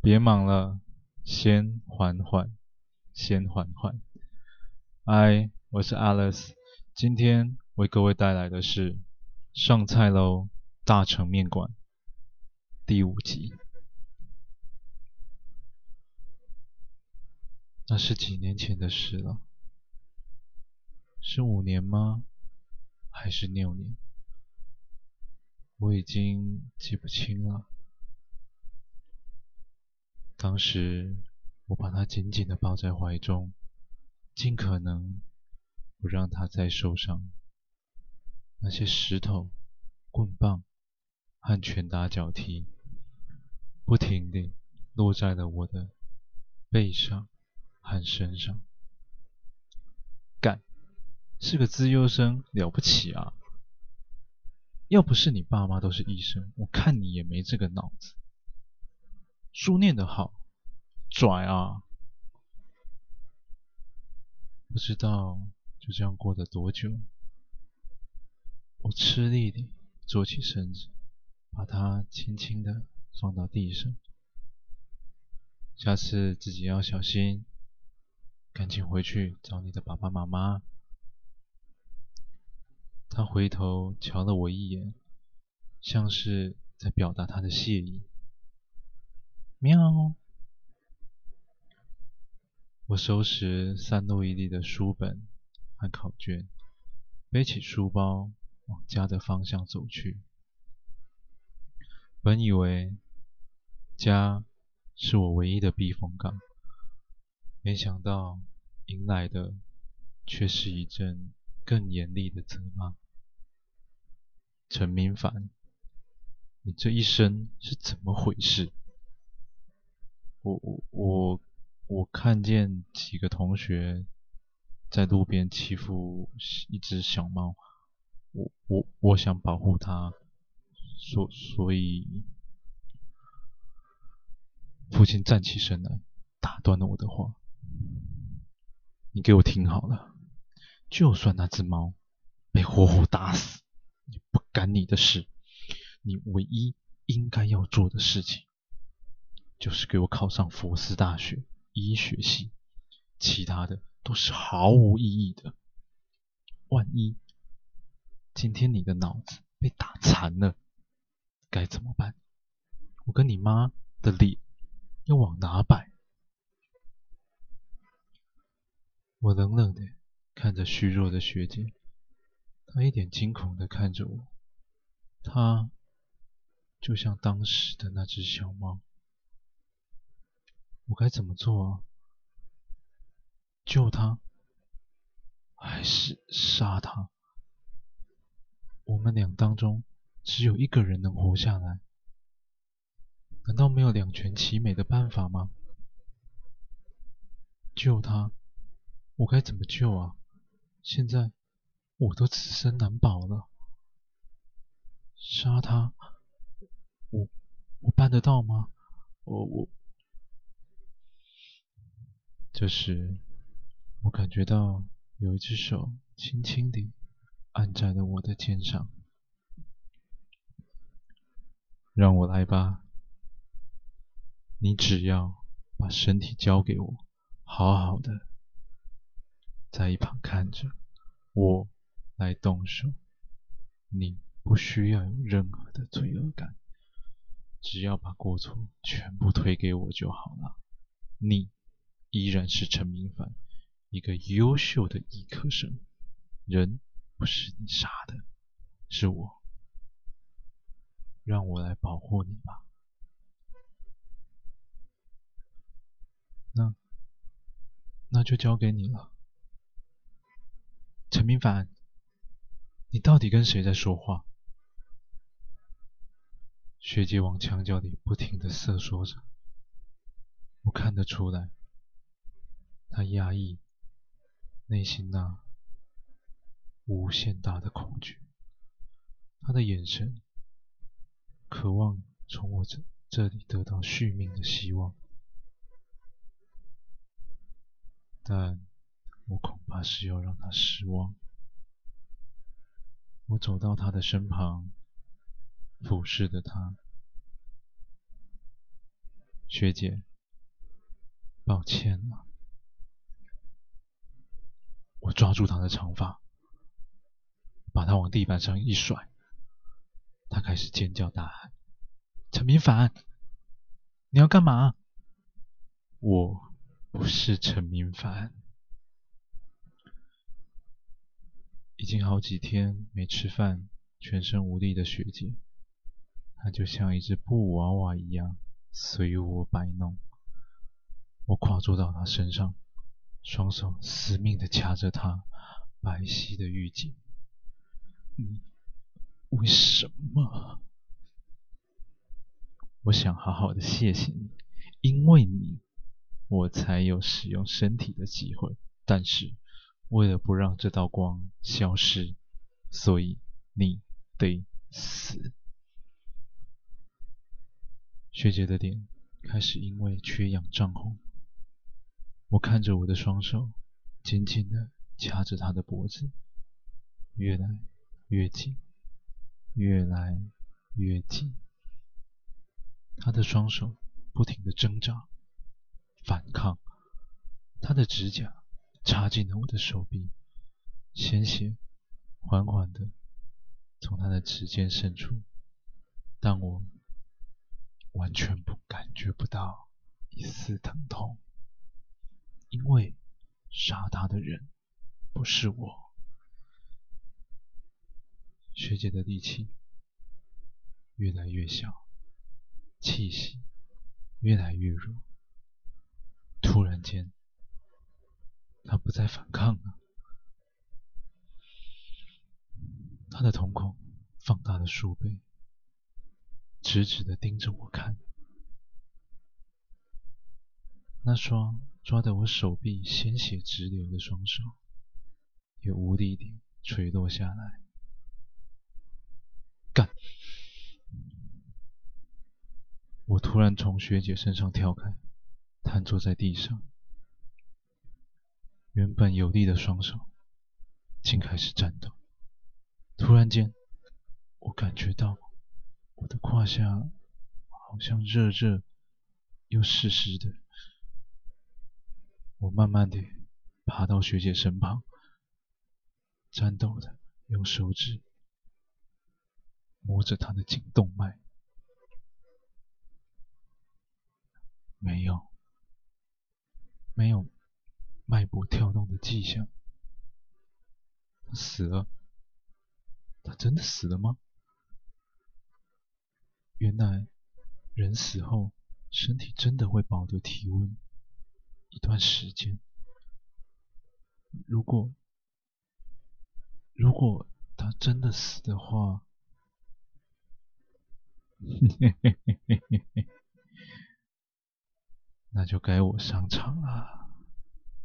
别忙了，先缓缓，先缓缓。嗨，我是 Alice，今天为各位带来的是上菜喽，大成面馆第五集。那是几年前的事了，是五年吗？还是六年？我已经记不清了。当时我把他紧紧地抱在怀中，尽可能不让他再受伤。那些石头、棍棒和拳打脚踢，不停地落在了我的背上和身上。干，是个资优生，了不起啊！要不是你爸妈都是医生，我看你也没这个脑子。书念得好，拽啊！不知道就这样过了多久，我吃力地坐起身子，把它轻轻地放到地上。下次自己要小心，赶紧回去找你的爸爸妈妈。他回头瞧了我一眼，像是在表达他的谢意。喵！我收拾散落一地的书本和考卷，背起书包往家的方向走去。本以为家是我唯一的避风港，没想到迎来的却是一阵更严厉的责骂。陈明凡，你这一生是怎么回事？我我我我看见几个同学在路边欺负一只小猫，我我我想保护它，所所以，父亲站起身来，打断了我的话。你给我听好了，就算那只猫被活活打死，也不干你的事。你唯一应该要做的事情。就是给我考上佛斯大学医学系，其他的都是毫无意义的。万一今天你的脑子被打残了，该怎么办？我跟你妈的脸要往哪摆？我冷冷的看着虚弱的学姐，她一脸惊恐的看着我，她就像当时的那只小猫。我该怎么做啊？救他，还是杀他？我们俩当中只有一个人能活下来，难道没有两全其美的办法吗？救他，我该怎么救啊？现在我都自身难保了。杀他，我我办得到吗？我我。这时，我感觉到有一只手轻轻地按在了我的肩上。让我来吧，你只要把身体交给我，好好的在一旁看着我来动手。你不需要有任何的罪恶感，只要把过错全部推给我就好了。你。依然是陈明凡，一个优秀的医科生。人不是你杀的，是我。让我来保护你吧。那，那就交给你了。陈明凡，你到底跟谁在说话？学姐往墙角里不停的瑟缩着，我看得出来。他压抑内心那无限大的恐惧，他的眼神渴望从我这这里得到续命的希望，但我恐怕是要让他失望。我走到他的身旁，俯视着他，学姐，抱歉了。我抓住她的长发，把她往地板上一甩，她开始尖叫大喊：“陈明凡，你要干嘛？”我不是陈明凡。已经好几天没吃饭，全身无力的学姐，她就像一只布娃娃一样随我摆弄。我跨坐到她身上。双手死命地掐着她白皙的玉颈。你为什么？我想好好的谢谢你，因为你，我才有使用身体的机会。但是，为了不让这道光消失，所以你得死。学姐的脸开始因为缺氧涨红。我看着我的双手，紧紧地掐着他的脖子，越来越紧，越来越紧。他的双手不停地挣扎、反抗，他的指甲插进了我的手臂，鲜血缓缓地从他的指尖渗出，但我完全不感觉不到一丝疼痛。因为杀他的人不是我，学姐的力气越来越小，气息越来越弱。突然间，她不再反抗了，她的瞳孔放大了数倍，直直地盯着我看，那双。抓得我手臂鲜血直流的双手，也无力地垂落下来。干！我突然从学姐身上跳开，瘫坐在地上。原本有力的双手，竟开始颤抖。突然间，我感觉到我的胯下好像热热又湿湿的。我慢慢地爬到学姐身旁，颤抖的用手指摸着她的颈动脉，没有，没有脉搏跳动的迹象。她死了？她真的死了吗？原来人死后身体真的会保留体温。一段时间，如果如果他真的死的话，那就该我上场了。